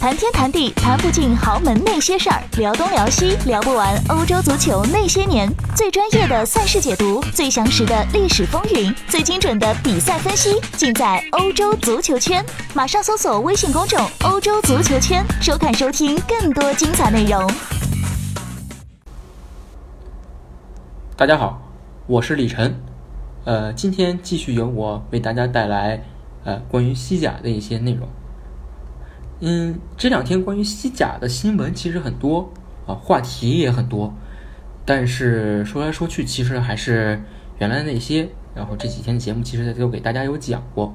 谈天谈地谈不尽豪门那些事儿，聊东聊西聊不完欧洲足球那些年。最专业的赛事解读，最详实的历史风云，最精准的比赛分析，尽在欧洲足球圈。马上搜索微信公众“欧洲足球圈”，收看收听更多精彩内容。大家好，我是李晨，呃，今天继续由我为大家带来呃关于西甲的一些内容。嗯，这两天关于西甲的新闻其实很多啊，话题也很多，但是说来说去，其实还是原来那些。然后这几天节目其实都给大家有讲过。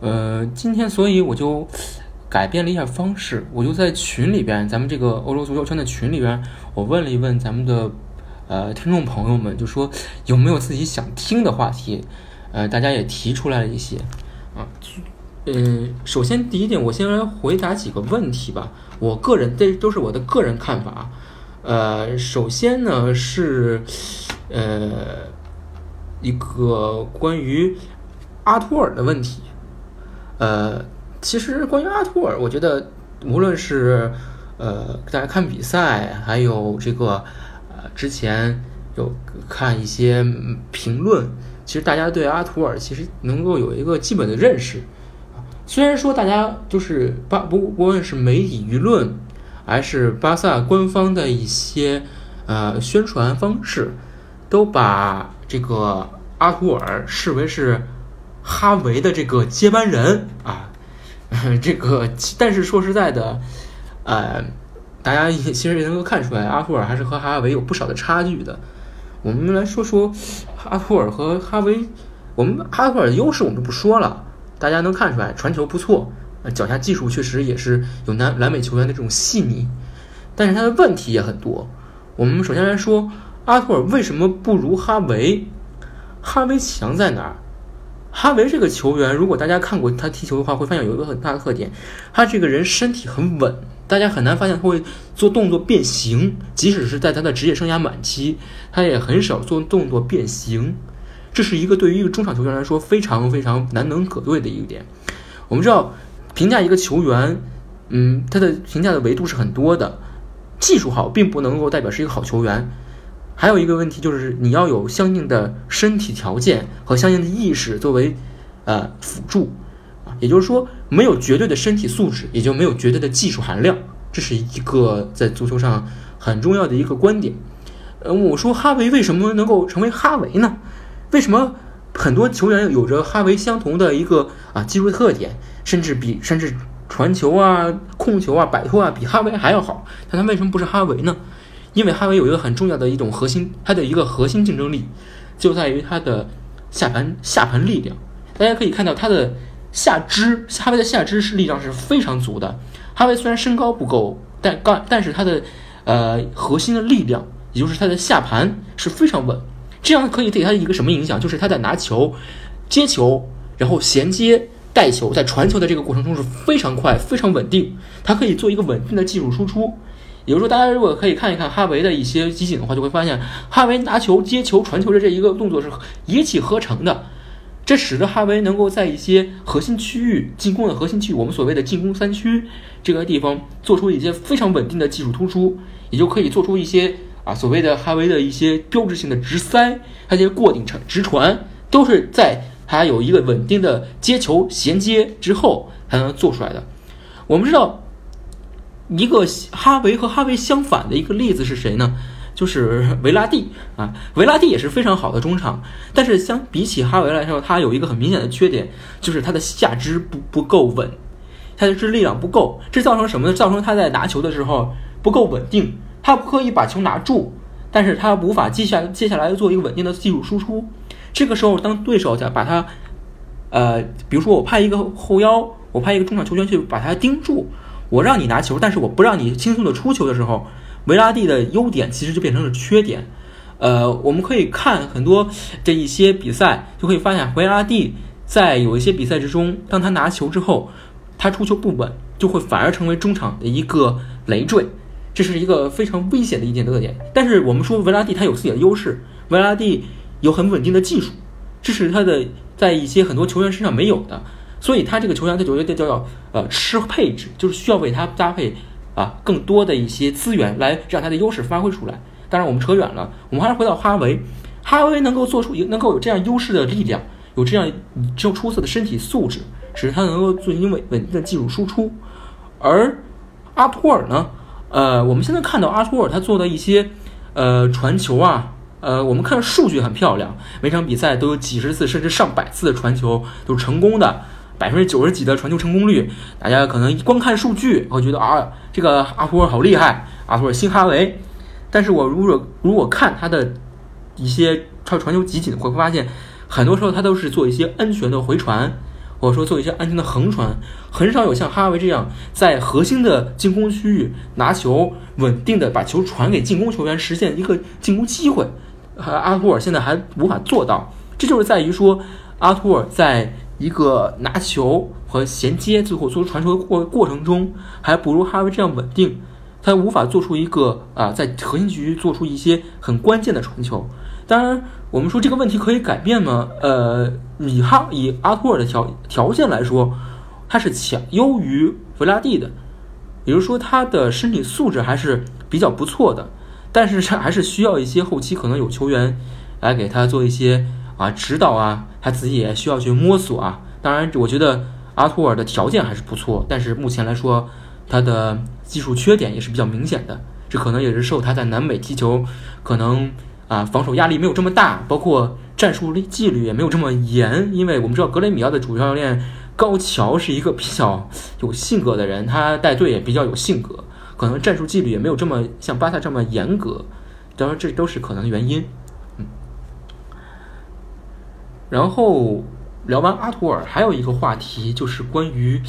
呃，今天所以我就改变了一下方式，我就在群里边，咱们这个欧洲足球圈的群里边，我问了一问咱们的呃听众朋友们，就说有没有自己想听的话题？呃，大家也提出来了一些啊。嗯，首先第一点，我先来回答几个问题吧。我个人这都是我的个人看法。呃，首先呢是呃一个关于阿图尔的问题。呃，其实关于阿图尔，我觉得无论是呃大家看比赛，还有这个呃之前有看一些评论，其实大家对阿图尔其实能够有一个基本的认识。虽然说大家就是巴不不论是媒体舆论，还是巴萨官方的一些呃宣传方式，都把这个阿图尔视为是哈维的这个接班人啊，这个但是说实在的，呃，大家也其实也能够看出来，阿图尔还是和哈维有不少的差距的。我们来说说阿图尔和哈维，我们阿图尔的优势我们就不说了。大家能看出来，传球不错，脚下技术确实也是有南南美球员的这种细腻，但是他的问题也很多。我们首先来说，阿图尔为什么不如哈维？哈维强在哪儿？哈维这个球员，如果大家看过他踢球的话，会发现有一个很大的特点，他这个人身体很稳，大家很难发现他会做动作变形，即使是在他的职业生涯晚期，他也很少做动作变形。这是一个对于一个中场球员来说非常非常难能可贵的一个点。我们知道，评价一个球员，嗯，他的评价的维度是很多的。技术好并不能够代表是一个好球员。还有一个问题就是，你要有相应的身体条件和相应的意识作为呃辅助啊。也就是说，没有绝对的身体素质，也就没有绝对的技术含量。这是一个在足球上很重要的一个观点。呃，我说哈维为什么能够成为哈维呢？为什么很多球员有着哈维相同的一个啊技术特点，甚至比甚至传球啊、控球啊、摆脱啊比哈维还要好？但他为什么不是哈维呢？因为哈维有一个很重要的一种核心，他的一个核心竞争力就在于他的下盘下盘力量。大家可以看到他的下肢，哈维的下肢是力量是非常足的。哈维虽然身高不够，但刚但是他的呃核心的力量，也就是他的下盘是非常稳。这样可以给他一个什么影响？就是他在拿球、接球，然后衔接、带球，在传球的这个过程中是非常快、非常稳定。他可以做一个稳定的技术输出。也就是说，大家如果可以看一看哈维的一些集锦的话，就会发现哈维拿球、接球、传球的这一个动作是一气呵成的。这使得哈维能够在一些核心区域、进攻的核心区域，我们所谓的进攻三区这个地方，做出一些非常稳定的技术突出，也就可以做出一些。啊，所谓的哈维的一些标志性的直塞，他这些过顶传、直传，都是在他有一个稳定的接球衔接之后才能做出来的。我们知道，一个哈维和哈维相反的一个例子是谁呢？就是 维拉蒂啊，维拉蒂也是非常好的中场，但是相比起哈维来说，他有一个很明显的缺点，就是他的下肢不不够稳，他的肢力量不够，这造成什么呢？造成他在拿球的时候不够稳定。他可以把球拿住，但是他无法接下接下来做一个稳定的技术输出。这个时候，当对手在把他，呃，比如说我派一个后腰，我派一个中场球员去把他盯住，我让你拿球，但是我不让你轻松的出球的时候，维拉蒂的优点其实就变成了缺点。呃，我们可以看很多这一些比赛，就可以发现维拉蒂在有一些比赛之中，当他拿球之后，他出球不稳，就会反而成为中场的一个累赘。这是一个非常危险的一点特点，但是我们说维拉蒂他有自己的优势，维拉蒂有很稳定的技术，这是他的在一些很多球员身上没有的。所以他这个球员在球队叫叫呃吃配置，就是需要为他搭配啊更多的一些资源来让他的优势发挥出来。当然我们扯远了，我们还是回到哈维，哈维能够做出能够有这样优势的力量，有这样这种出色的身体素质，使他能够进行稳稳定的技术输出。而阿托尔呢，呃，我们现在看到阿托尔他做的一些呃传球啊。呃，我们看数据很漂亮，每场比赛都有几十次甚至上百次的传球都是成功的，百分之九十几的传球成功率。大家可能光看数据会觉得啊，这个阿托尔好厉害，阿托尔新哈维。但是我如果如果看他的一些传传球集锦，会发现很多时候他都是做一些安全的回传。或者说做一些安全的横传，很少有像哈维这样在核心的进攻区域拿球稳定的把球传给进攻球员，实现一个进攻机会。阿图尔现在还无法做到，这就是在于说阿图尔在一个拿球和衔接最后做出传球的过过程中，还不如哈维这样稳定，他无法做出一个啊在核心区做出一些很关键的传球。当然，我们说这个问题可以改变吗？呃，以哈以阿托尔的条条件来说，他是强优于弗拉蒂的，也就是说他的身体素质还是比较不错的。但是还是需要一些后期可能有球员来给他做一些啊指导啊，他自己也需要去摸索啊。当然，我觉得阿托尔的条件还是不错，但是目前来说他的技术缺点也是比较明显的，这可能也是受他在南美踢球可能。啊，防守压力没有这么大，包括战术力纪律也没有这么严，因为我们知道格雷米奥的主教练高桥是一个比较有性格的人，他带队也比较有性格，可能战术纪律也没有这么像巴萨这么严格，当然这都是可能的原因。嗯，然后聊完阿图尔，还有一个话题就是关于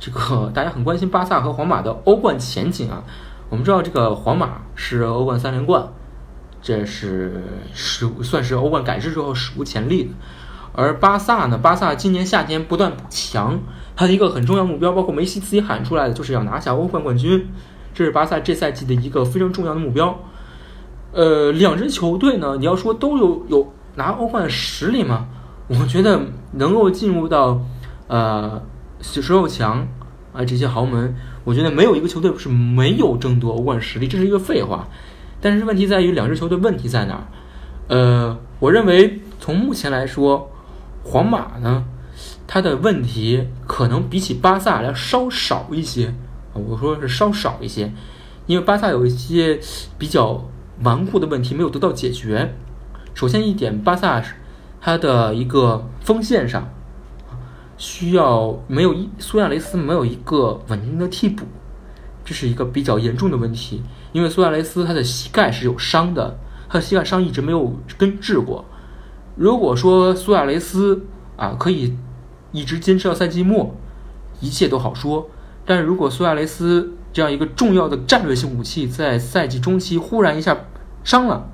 这个大家很关心巴萨和皇马的欧冠前景啊。我们知道这个皇马是欧冠三连冠。这是史算是欧冠改制之后史无前例的，而巴萨呢？巴萨今年夏天不断补强，他的一个很重要目标，包括梅西自己喊出来的，就是要拿下欧冠冠军，这是巴萨这赛季的一个非常重要的目标。呃，两支球队呢，你要说都有有拿欧冠的实力吗？我觉得能够进入到呃十六强啊这些豪门，我觉得没有一个球队是没有争夺欧冠实力，这是一个废话。但是问题在于两支球队问题在哪儿？呃，我认为从目前来说，皇马呢，它的问题可能比起巴萨要稍少一些啊我说是稍少一些，因为巴萨有一些比较顽固的问题没有得到解决。首先一点，巴萨它的一个锋线上需要没有一苏亚雷斯没有一个稳定的替补，这是一个比较严重的问题。因为苏亚雷斯他的膝盖是有伤的，他的膝盖伤一直没有根治过。如果说苏亚雷斯啊可以一直坚持到赛季末，一切都好说。但如果苏亚雷斯这样一个重要的战略性武器在赛季中期忽然一下伤了，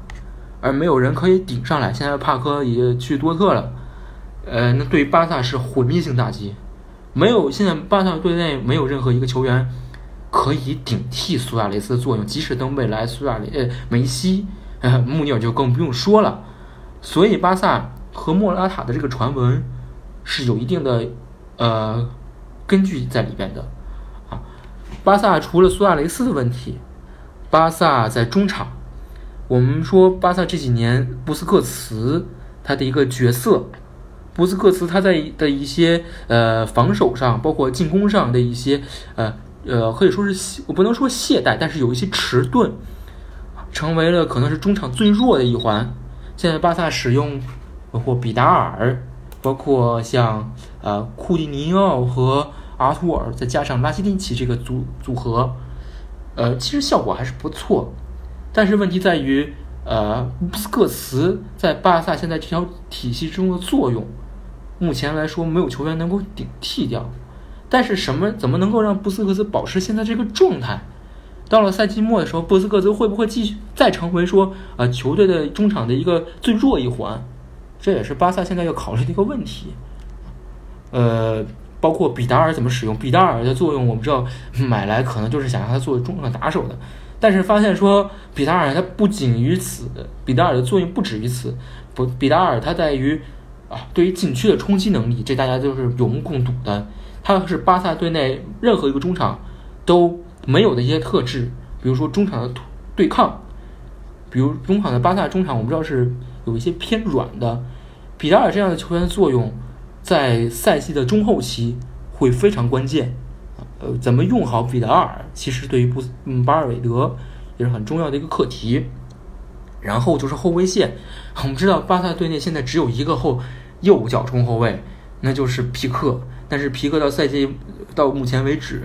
而没有人可以顶上来，现在帕科也去多特了，呃，那对于巴萨是毁灭性打击。没有，现在巴萨队内没有任何一个球员。可以顶替苏亚雷斯的作用，即使等未来苏亚雷呃梅西呃穆尼尔就更不用说了。所以巴萨和莫拉塔的这个传闻是有一定的呃根据在里边的啊。巴萨除了苏亚雷斯的问题，巴萨在中场，我们说巴萨这几年布斯克茨他的一个角色，布斯克茨他在的一些呃防守上，包括进攻上的一些呃。呃，可以说是，我不能说懈怠，但是有一些迟钝，成为了可能是中场最弱的一环。现在巴萨使用包括比达尔，包括像呃库蒂尼奥和阿图尔，再加上拉希蒂奇这个组组合，呃，其实效果还是不错。但是问题在于，呃，布斯克茨在巴萨现在这条体系中的作用，目前来说没有球员能够顶替掉。但是什么怎么能够让布斯克茨保持现在这个状态？到了赛季末的时候，布斯克茨会不会继续再成为说啊球队的中场的一个最弱一环？这也是巴萨现在要考虑的一个问题。呃，包括比达尔怎么使用？比达尔的作用我们知道，买来可能就是想让他做中场打手的。但是发现说比达尔他不仅于此，比达尔的作用不止于此。不，比达尔他在于。啊，对于禁区的冲击能力，这大家都是有目共睹的。他是巴萨队内任何一个中场都没有的一些特质，比如说中场的对抗，比如中场的巴萨中场，我们知道是有一些偏软的。比达尔这样的球员作用，在赛季的中后期会非常关键。呃，怎么用好比达尔，其实对于布嗯巴尔韦德也是很重要的一个课题。然后就是后卫线，我们知道巴萨队内现在只有一个后右脚中后卫，那就是皮克。但是皮克到赛季到目前为止，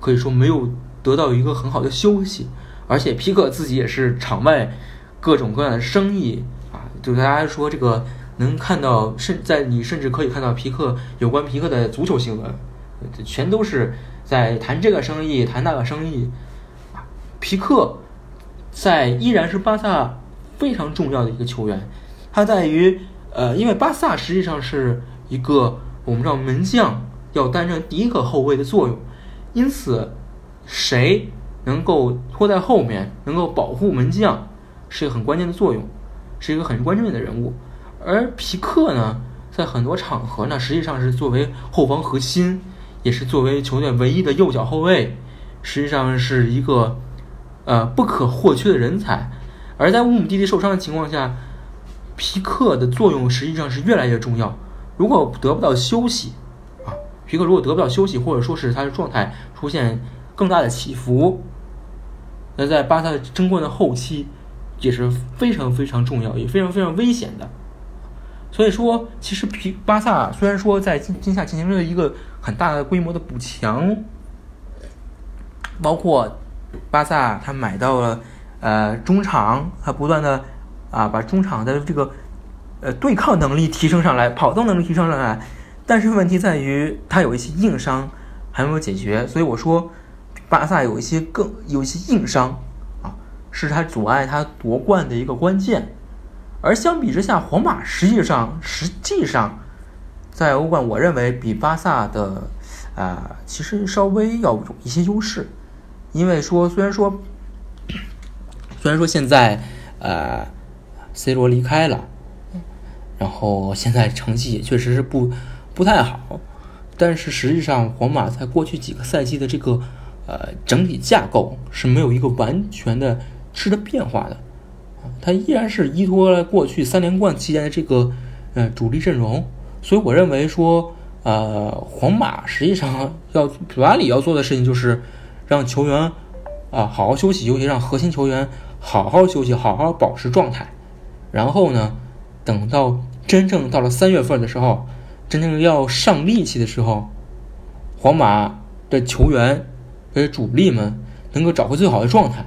可以说没有得到一个很好的休息，而且皮克自己也是场外各种各样的生意啊，就大家说这个能看到，甚在你甚至可以看到皮克有关皮克的足球新闻，全都是在谈这个生意，谈那个生意啊。皮克在依然是巴萨。非常重要的一个球员，他在于，呃，因为巴萨实际上是一个我们知道门将要担任第一个后卫的作用，因此，谁能够拖在后面，能够保护门将，是一个很关键的作用，是一个很关键的人物。而皮克呢，在很多场合呢，实际上是作为后防核心，也是作为球队唯一的右脚后卫，实际上是一个，呃，不可或缺的人才。而在乌姆蒂蒂受伤的情况下，皮克的作用实际上是越来越重要。如果得不到休息，啊，皮克如果得不到休息，或者说是他的状态出现更大的起伏，那在巴萨争冠的后期也是非常非常重要，也非常非常危险的。所以说，其实皮巴萨虽然说在今今夏进行了一个很大的规模的补强，包括巴萨他买到了。呃，中场他不断的啊，把中场的这个呃对抗能力提升上来，跑动能力提升上来，但是问题在于他有一些硬伤还没有解决，所以我说巴萨有一些更有一些硬伤啊，是他阻碍他夺冠的一个关键。而相比之下，皇马实际上实际上在欧冠，我认为比巴萨的啊其实稍微要有一些优势，因为说虽然说。虽然说现在，呃，C 罗离开了，然后现在成绩也确实是不不太好，但是实际上皇马在过去几个赛季的这个呃整体架构是没有一个完全的质的变化的，它依然是依托了过去三连冠期间的这个呃主力阵容，所以我认为说，呃，皇马实际上要普拉里要做的事情就是让球员啊好好休息尤其让核心球员。好好休息，好好保持状态，然后呢，等到真正到了三月份的时候，真正要上力气的时候，皇马的球员和主力们能够找回最好的状态，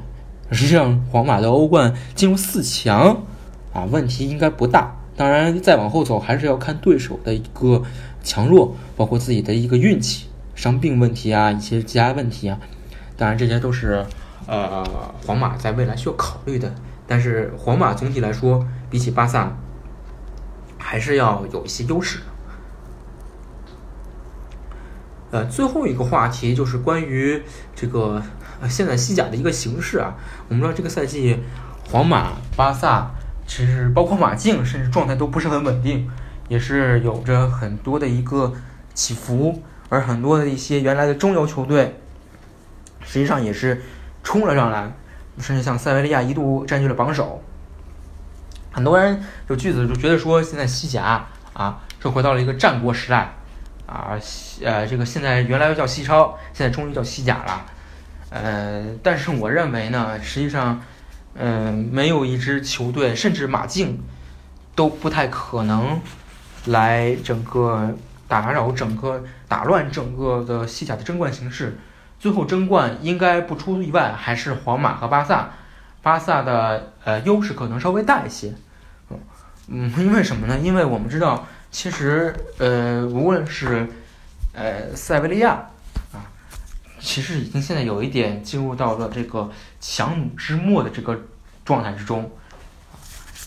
实际上皇马的欧冠进入四强啊，问题应该不大。当然，再往后走还是要看对手的一个强弱，包括自己的一个运气、伤病问题啊，一些其他问题啊。当然，这些都是。呃，皇马在未来需要考虑的，但是皇马总体来说比起巴萨还是要有一些优势。呃，最后一个话题就是关于这个现在西甲的一个形势啊。我们知道这个赛季皇马、巴萨其实包括马竞，甚至状态都不是很稳定，也是有着很多的一个起伏，而很多的一些原来的中游球队实际上也是。冲了上来，甚至像塞维利亚一度占据了榜首。很多人有句子就觉得说，现在西甲啊，是回到了一个战国时代啊，呃，这个现在原来叫西超，现在终于叫西甲了。呃，但是我认为呢，实际上，嗯，没有一支球队，甚至马竞都不太可能来整个打扰整个打乱整个的西甲的争冠形势。最后争冠应该不出意外还是皇马和巴萨，巴萨的呃优势可能稍微大一些，嗯，因 为什么呢？因为我们知道，其实呃无论是呃塞维利亚啊，其实已经现在有一点进入到了这个强弩之末的这个状态之中，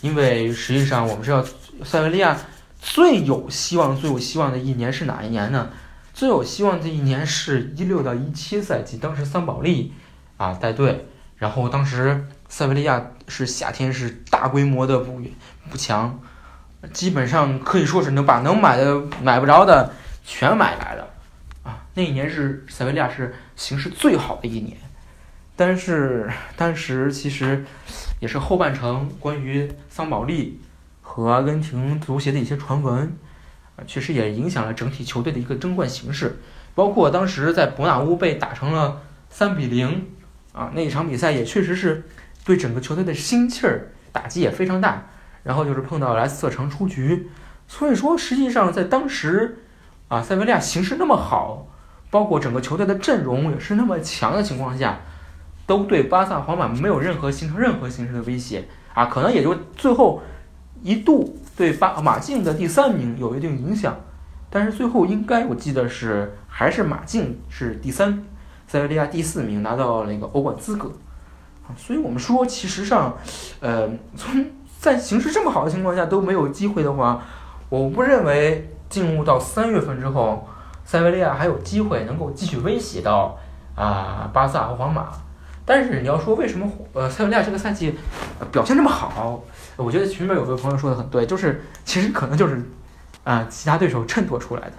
因为实际上我们知道塞维利亚最有希望、最有希望的一年是哪一年呢？最有希望的一年是一六到一七赛季，当时桑保利啊带队，然后当时塞维利亚是夏天是大规模的补补强，基本上可以说是能把能买的买不着的全买来了啊。那一年是塞维利亚是形势最好的一年，但是当时其实也是后半程关于桑保利和阿根廷足协的一些传闻，啊，确实也影响了整体球队的一个争冠形势。包括当时在伯纳乌被打成了三比零，啊，那一场比赛也确实是对整个球队的心气儿打击也非常大。然后就是碰到莱斯特城出局，所以说实际上在当时，啊，塞维利亚形势那么好，包括整个球队的阵容也是那么强的情况下，都对巴萨、皇马没有任何形成任何形式的威胁啊，可能也就最后一度对巴马竞的第三名有一定影响，但是最后应该我记得是还是马竞是第三，塞维利亚第四名拿到那个欧冠资格，所以我们说其实上，呃，从在形势这么好的情况下都没有机会的话，我不认为进入到三月份之后，塞维利亚还有机会能够继续威胁到啊巴萨和皇马。但是你要说为什么呃塞维利亚这个赛季表现这么好，我觉得群里面有个朋友说的很对，就是其实可能就是啊其他对手衬托出来的。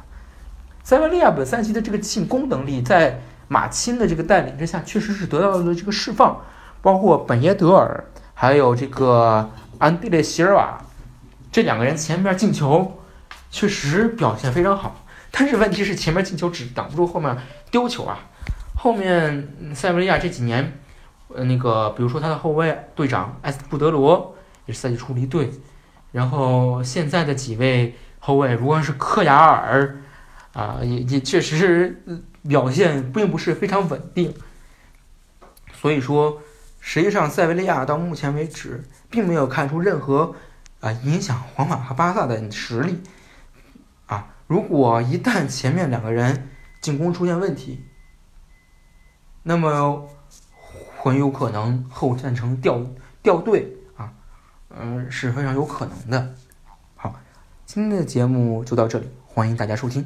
塞维利亚本赛季的这个进攻能力，在马钦的这个带领之下，确实是得到了这个释放，包括本耶德尔，还有这个。安迪列席尔瓦这两个人前面进球确实表现非常好，但是问题是前面进球只挡不住后面丢球啊。后面塞维利亚这几年，呃，那个比如说他的后卫队长埃斯布德罗也是赛季初离队，然后现在的几位后卫，如果是科亚尔啊，也也确实是表现并不是非常稳定。所以说，实际上塞维利亚到目前为止。并没有看出任何啊影响皇马和巴萨的实力啊！如果一旦前面两个人进攻出现问题，那么很有可能后战成掉掉队啊，嗯，是非常有可能的。好，今天的节目就到这里，欢迎大家收听。